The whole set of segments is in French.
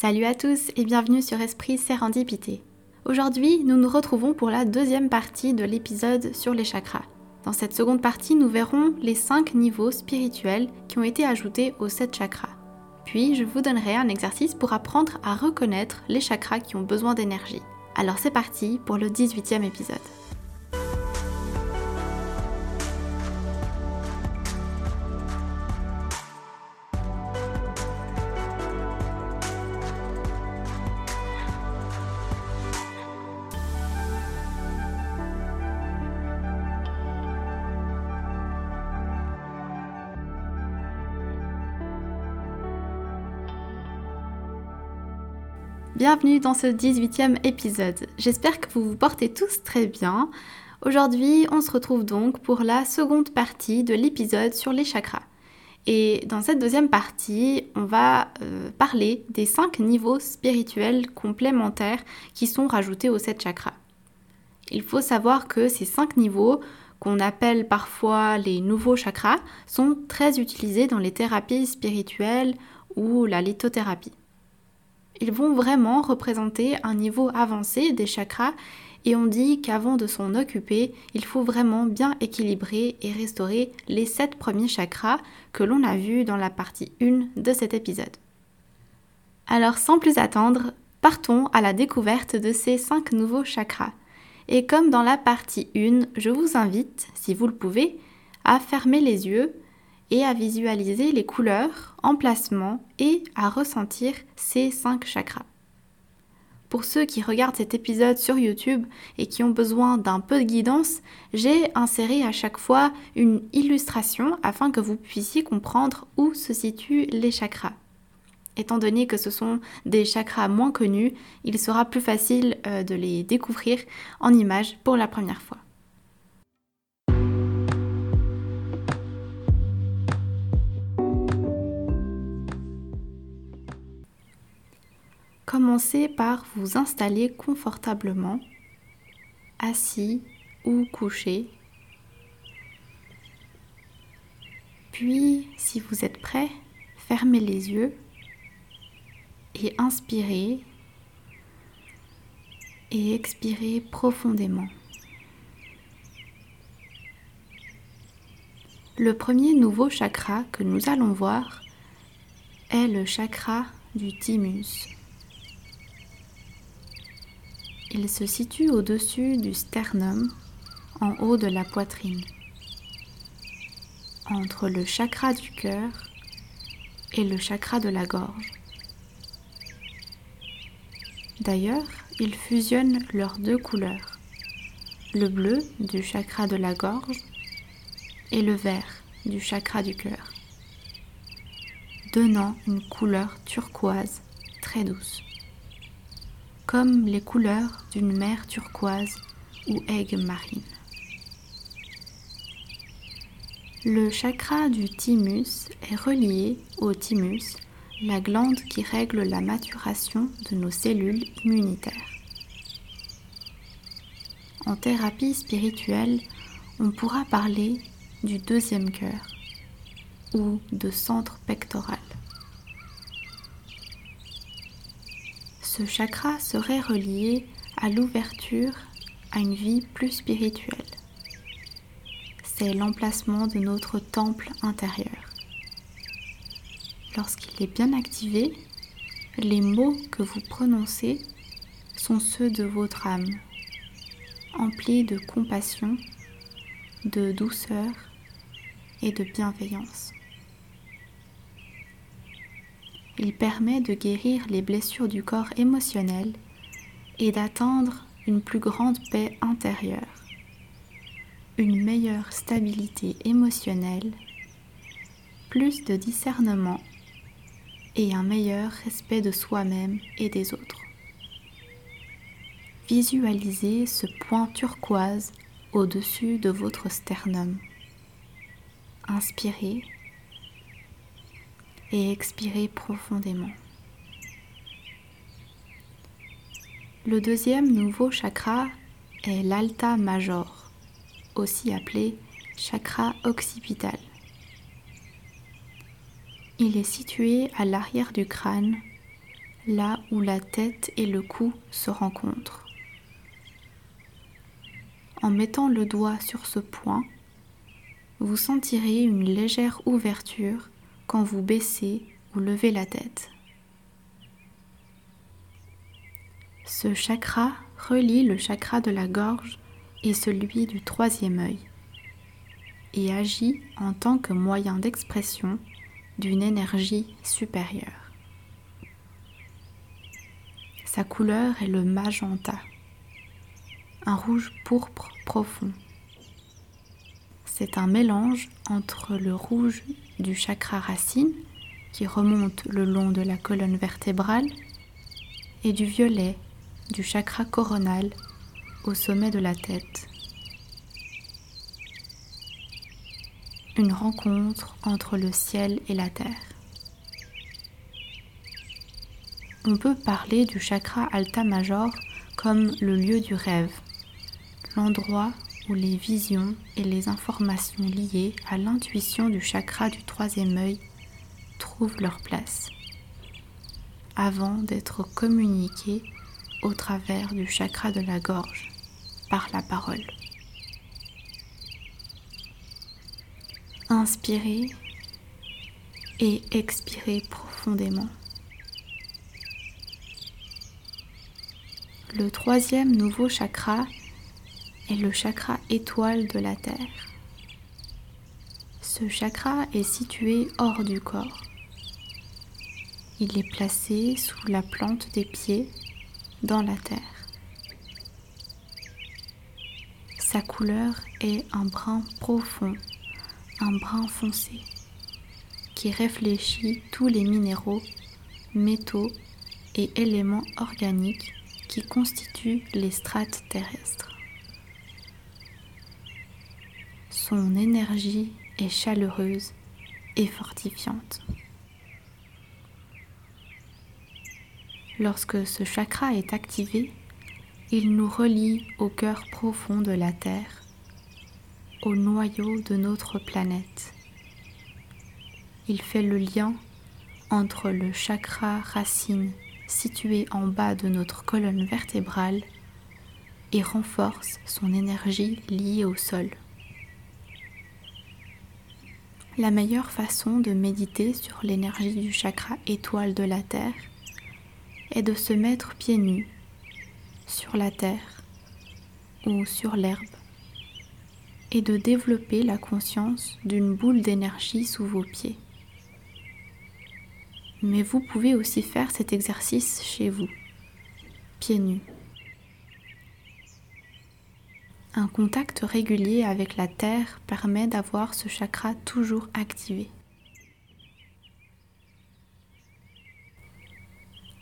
Salut à tous et bienvenue sur Esprit Sérendipité. Aujourd'hui, nous nous retrouvons pour la deuxième partie de l'épisode sur les chakras. Dans cette seconde partie, nous verrons les 5 niveaux spirituels qui ont été ajoutés aux 7 chakras. Puis, je vous donnerai un exercice pour apprendre à reconnaître les chakras qui ont besoin d'énergie. Alors c'est parti pour le 18e épisode. Bienvenue dans ce 18e épisode. J'espère que vous vous portez tous très bien. Aujourd'hui, on se retrouve donc pour la seconde partie de l'épisode sur les chakras. Et dans cette deuxième partie, on va euh, parler des 5 niveaux spirituels complémentaires qui sont rajoutés aux 7 chakras. Il faut savoir que ces 5 niveaux, qu'on appelle parfois les nouveaux chakras, sont très utilisés dans les thérapies spirituelles ou la lithothérapie. Ils vont vraiment représenter un niveau avancé des chakras et on dit qu'avant de s'en occuper, il faut vraiment bien équilibrer et restaurer les sept premiers chakras que l'on a vus dans la partie 1 de cet épisode. Alors sans plus attendre, partons à la découverte de ces cinq nouveaux chakras. Et comme dans la partie 1, je vous invite, si vous le pouvez, à fermer les yeux et à visualiser les couleurs, emplacements et à ressentir ces cinq chakras. Pour ceux qui regardent cet épisode sur YouTube et qui ont besoin d'un peu de guidance, j'ai inséré à chaque fois une illustration afin que vous puissiez comprendre où se situent les chakras. Étant donné que ce sont des chakras moins connus, il sera plus facile euh, de les découvrir en images pour la première fois. Commencez par vous installer confortablement, assis ou couché. Puis, si vous êtes prêt, fermez les yeux et inspirez et expirez profondément. Le premier nouveau chakra que nous allons voir est le chakra du thymus. Il se situe au-dessus du sternum, en haut de la poitrine, entre le chakra du cœur et le chakra de la gorge. D'ailleurs, il fusionne leurs deux couleurs, le bleu du chakra de la gorge et le vert du chakra du cœur, donnant une couleur turquoise très douce comme les couleurs d'une mer turquoise ou aigue marine. Le chakra du thymus est relié au thymus, la glande qui règle la maturation de nos cellules immunitaires. En thérapie spirituelle, on pourra parler du deuxième cœur ou de centre pectoral. Ce chakra serait relié à l'ouverture à une vie plus spirituelle. C'est l'emplacement de notre temple intérieur. Lorsqu'il est bien activé, les mots que vous prononcez sont ceux de votre âme, emplis de compassion, de douceur et de bienveillance. Il permet de guérir les blessures du corps émotionnel et d'atteindre une plus grande paix intérieure, une meilleure stabilité émotionnelle, plus de discernement et un meilleur respect de soi-même et des autres. Visualisez ce point turquoise au-dessus de votre sternum. Inspirez et expirez profondément. Le deuxième nouveau chakra est l'alta major, aussi appelé chakra occipital. Il est situé à l'arrière du crâne, là où la tête et le cou se rencontrent. En mettant le doigt sur ce point, vous sentirez une légère ouverture quand vous baissez ou levez la tête. Ce chakra relie le chakra de la gorge et celui du troisième œil et agit en tant que moyen d'expression d'une énergie supérieure. Sa couleur est le magenta, un rouge pourpre profond. C'est un mélange entre le rouge du chakra racine, qui remonte le long de la colonne vertébrale, et du violet du chakra coronal au sommet de la tête. Une rencontre entre le ciel et la terre. On peut parler du chakra alta major comme le lieu du rêve, l'endroit les visions et les informations liées à l'intuition du chakra du troisième œil trouvent leur place, avant d'être communiquées au travers du chakra de la gorge par la parole. Inspirez et expirez profondément. Le troisième nouveau chakra est le chakra étoile de la Terre. Ce chakra est situé hors du corps. Il est placé sous la plante des pieds dans la terre. Sa couleur est un brun profond, un brun foncé, qui réfléchit tous les minéraux, métaux et éléments organiques qui constituent les strates terrestres. Son énergie est chaleureuse et fortifiante. Lorsque ce chakra est activé, il nous relie au cœur profond de la Terre, au noyau de notre planète. Il fait le lien entre le chakra racine situé en bas de notre colonne vertébrale et renforce son énergie liée au sol. La meilleure façon de méditer sur l'énergie du chakra étoile de la Terre est de se mettre pieds nus sur la terre ou sur l'herbe et de développer la conscience d'une boule d'énergie sous vos pieds. Mais vous pouvez aussi faire cet exercice chez vous, pieds nus. Un contact régulier avec la terre permet d'avoir ce chakra toujours activé.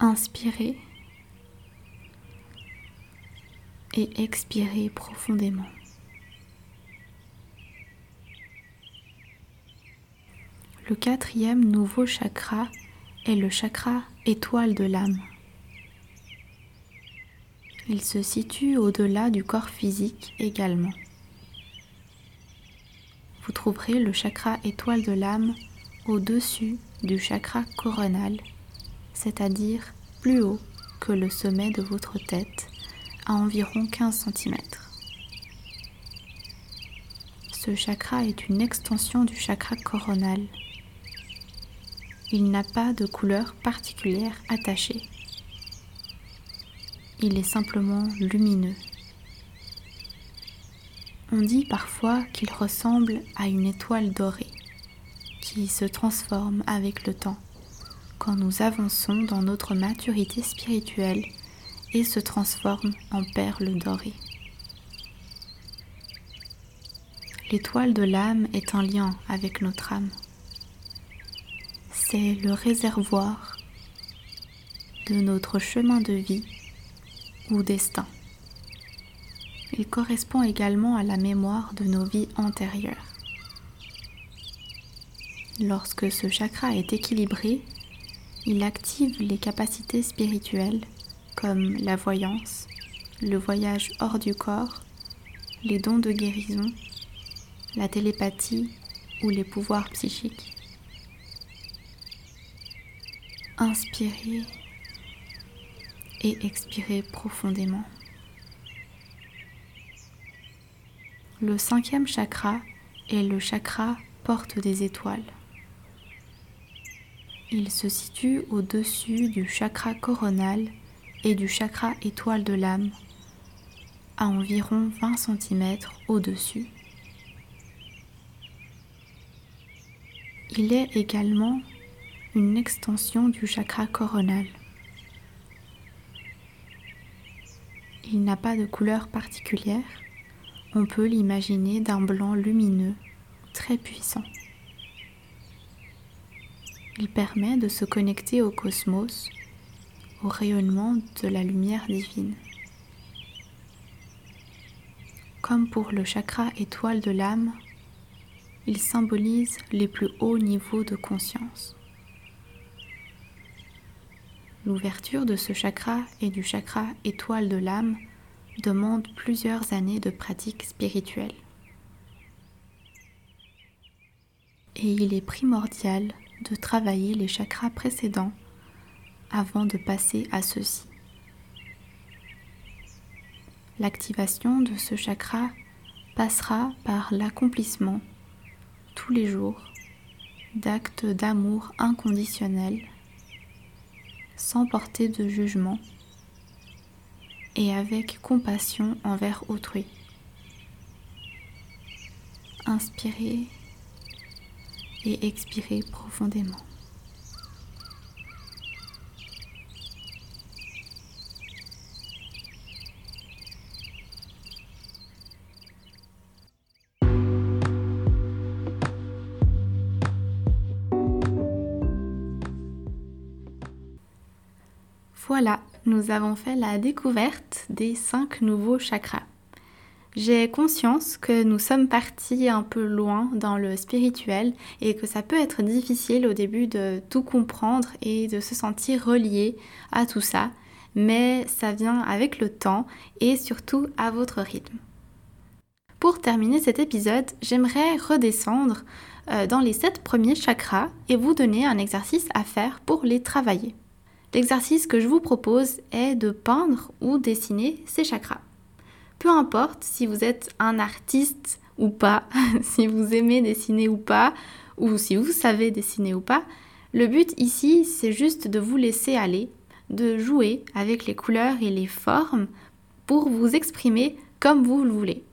Inspirez et expirez profondément. Le quatrième nouveau chakra est le chakra étoile de l'âme. Il se situe au-delà du corps physique également. Vous trouverez le chakra étoile de l'âme au-dessus du chakra coronal c'est-à-dire plus haut que le sommet de votre tête, à environ 15 cm. Ce chakra est une extension du chakra coronal. Il n'a pas de couleur particulière attachée. Il est simplement lumineux. On dit parfois qu'il ressemble à une étoile dorée qui se transforme avec le temps quand nous avançons dans notre maturité spirituelle et se transforme en perles dorées. L'étoile de l'âme est en lien avec notre âme. C'est le réservoir de notre chemin de vie ou destin. Il correspond également à la mémoire de nos vies antérieures. Lorsque ce chakra est équilibré, il active les capacités spirituelles comme la voyance, le voyage hors du corps, les dons de guérison, la télépathie ou les pouvoirs psychiques. Inspirez et expirez profondément. Le cinquième chakra est le chakra porte des étoiles. Il se situe au-dessus du chakra coronal et du chakra étoile de l'âme, à environ 20 cm au-dessus. Il est également une extension du chakra coronal. Il n'a pas de couleur particulière, on peut l'imaginer d'un blanc lumineux très puissant. Il permet de se connecter au cosmos, au rayonnement de la lumière divine. Comme pour le chakra étoile de l'âme, il symbolise les plus hauts niveaux de conscience. L'ouverture de ce chakra et du chakra étoile de l'âme demande plusieurs années de pratique spirituelle. Et il est primordial de travailler les chakras précédents avant de passer à ceux-ci. L'activation de ce chakra passera par l'accomplissement tous les jours d'actes d'amour inconditionnel, sans porter de jugement et avec compassion envers autrui. Inspirez et expirez profondément. Voilà, nous avons fait la découverte des cinq nouveaux chakras. J'ai conscience que nous sommes partis un peu loin dans le spirituel et que ça peut être difficile au début de tout comprendre et de se sentir relié à tout ça, mais ça vient avec le temps et surtout à votre rythme. Pour terminer cet épisode, j'aimerais redescendre euh, dans les sept premiers chakras et vous donner un exercice à faire pour les travailler. L'exercice que je vous propose est de peindre ou dessiner ces chakras. Peu importe si vous êtes un artiste ou pas, si vous aimez dessiner ou pas, ou si vous savez dessiner ou pas, le but ici, c'est juste de vous laisser aller, de jouer avec les couleurs et les formes pour vous exprimer comme vous le voulez.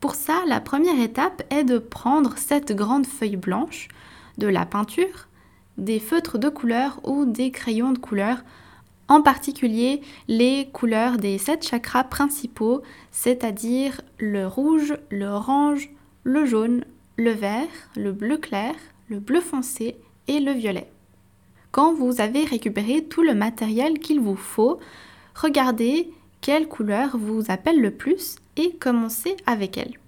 Pour ça, la première étape est de prendre cette grande feuille blanche, de la peinture, des feutres de couleur ou des crayons de couleur, en particulier les couleurs des sept chakras principaux, c'est-à-dire le rouge, l'orange, le jaune, le vert, le bleu clair, le bleu foncé et le violet. Quand vous avez récupéré tout le matériel qu'il vous faut, regardez quelle couleur vous appelle le plus et commencez avec elle.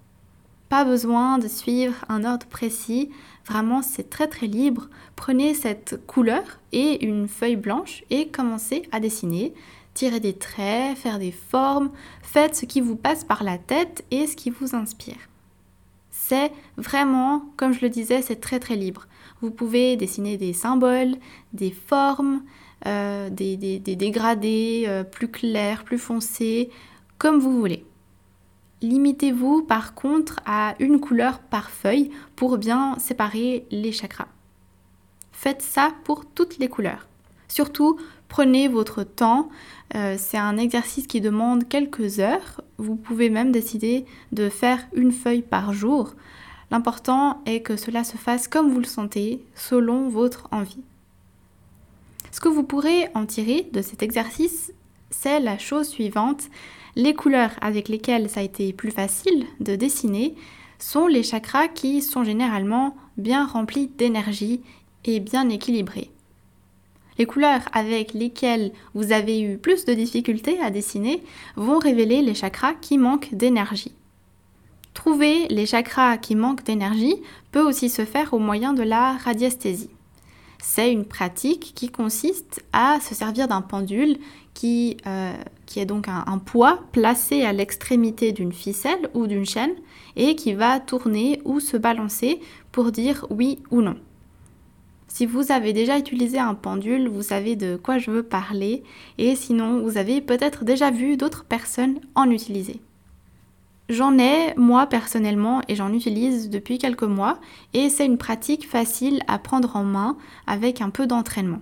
Pas besoin de suivre un ordre précis, vraiment c'est très très libre. Prenez cette couleur et une feuille blanche et commencez à dessiner. Tirez des traits, faire des formes, faites ce qui vous passe par la tête et ce qui vous inspire. C'est vraiment, comme je le disais, c'est très très libre. Vous pouvez dessiner des symboles, des formes, euh, des, dégradés euh, plus clairs, plus foncés, comme vous voulez. Limitez-vous par contre à une couleur par feuille pour bien séparer les chakras. Faites ça pour toutes les couleurs. Surtout, prenez votre temps. Euh, c'est un exercice qui demande quelques heures. Vous pouvez même décider de faire une feuille par jour. L'important est que cela se fasse comme vous le sentez, selon votre envie. Ce que vous pourrez en tirer de cet exercice, c'est la chose suivante. Les couleurs avec lesquelles ça a été plus facile de dessiner sont les chakras qui sont généralement bien remplis d'énergie et bien équilibrés. Les couleurs avec lesquelles vous avez eu plus de difficultés à dessiner vont révéler les chakras qui manquent d'énergie. Trouver les chakras qui manquent d'énergie peut aussi se faire au moyen de la radiesthésie. C'est une pratique qui consiste à se servir d'un pendule qui, euh, qui est donc un, poids placé à l'extrémité d'une ficelle ou d'une chaîne et qui va tourner ou se balancer pour dire oui ou non. Si vous avez déjà utilisé un pendule, vous savez de quoi je veux parler et sinon vous avez peut-être déjà vu d'autres personnes en utiliser. J'en ai moi personnellement et j'en utilise depuis quelques mois et c'est une pratique facile à prendre en main avec un peu d'entraînement.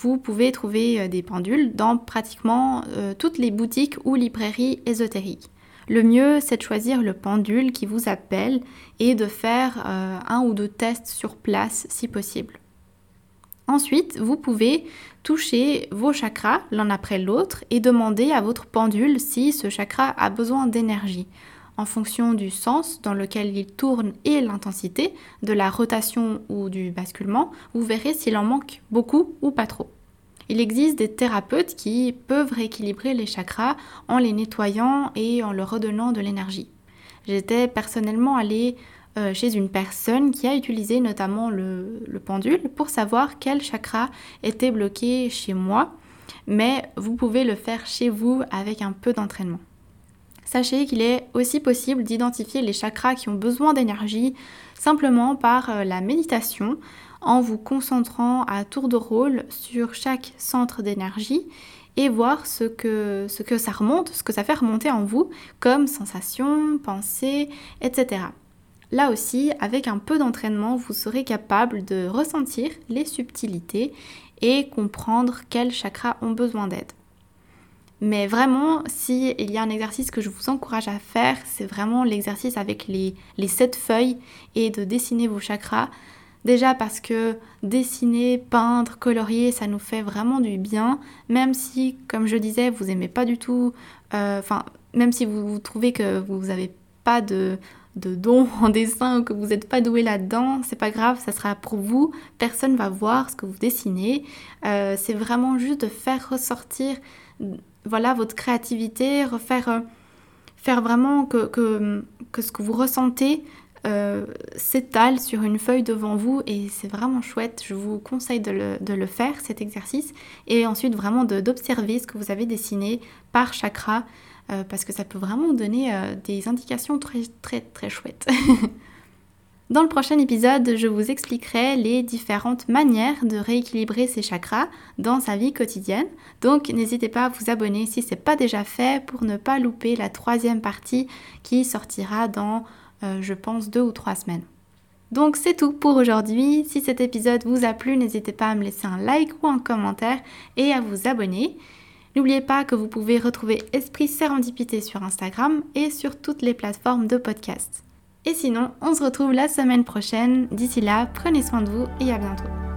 Vous pouvez trouver euh, des pendules dans pratiquement euh, toutes les boutiques ou librairies ésotériques. Le mieux, c'est de choisir le pendule qui vous appelle et de faire euh, un ou deux tests sur place si possible. Ensuite, vous pouvez toucher vos chakras l'un après l'autre et demander à votre pendule si ce chakra a besoin d'énergie. En fonction du sens dans lequel il tourne et l'intensité de la rotation ou du basculement, vous verrez s'il en manque beaucoup ou pas trop. Il existe des thérapeutes qui peuvent rééquilibrer les chakras en les nettoyant et en leur redonnant de l'énergie. J'étais personnellement allée euh, chez une personne qui a utilisé notamment le, pendule pour savoir quel chakra était bloqué chez moi, mais vous pouvez le faire chez vous avec un peu d'entraînement. Sachez qu'il est aussi possible d'identifier les chakras qui ont besoin d'énergie simplement par euh, la méditation en vous concentrant à tour de rôle sur chaque centre d'énergie et voir ce que, ça remonte, ce que ça fait remonter en vous comme sensation, pensée, etc. Là aussi, avec un peu d'entraînement, vous serez capable de ressentir les subtilités et comprendre quels chakras ont besoin d'aide. Mais vraiment, s'il il y a un exercice que je vous encourage à faire, c'est vraiment l'exercice avec les, les 7 feuilles et de dessiner vos chakras. Déjà parce que dessiner, peindre, colorier, ça nous fait vraiment du bien, même si, comme je disais, vous n'aimez pas du tout, euh, enfin, même si vous, trouvez que vous n'avez pas de, de don en dessin ou que vous n'êtes pas doué là-dedans, c'est pas grave, ça sera pour vous. Personne va voir ce que vous dessinez. Euh, c'est vraiment juste de faire ressortir, voilà, votre créativité, refaire, euh, faire vraiment que, ce que vous ressentez euh, s'étale sur une feuille devant vous et c'est vraiment chouette. Je vous conseille de le, de le faire, cet exercice, et ensuite vraiment d'observer ce que vous avez dessiné par chakra. Euh, parce que ça peut vraiment donner euh, des indications très très chouettes. Dans le prochain épisode, je vous expliquerai les différentes manières de rééquilibrer ces chakras dans sa vie quotidienne. Donc n'hésitez pas à vous abonner si ce n'est pas déjà fait pour ne pas louper la troisième partie qui sortira dans, euh, je pense, deux ou trois semaines. Donc c'est tout pour aujourd'hui. Si cet épisode vous a plu, n'hésitez pas à me laisser un like ou un commentaire et à vous abonner. N'oubliez pas que vous pouvez retrouver Esprit Sérendipité sur Instagram et sur toutes les plateformes de podcast. Et sinon, on se retrouve la semaine prochaine. D'ici là, prenez soin de vous et à bientôt.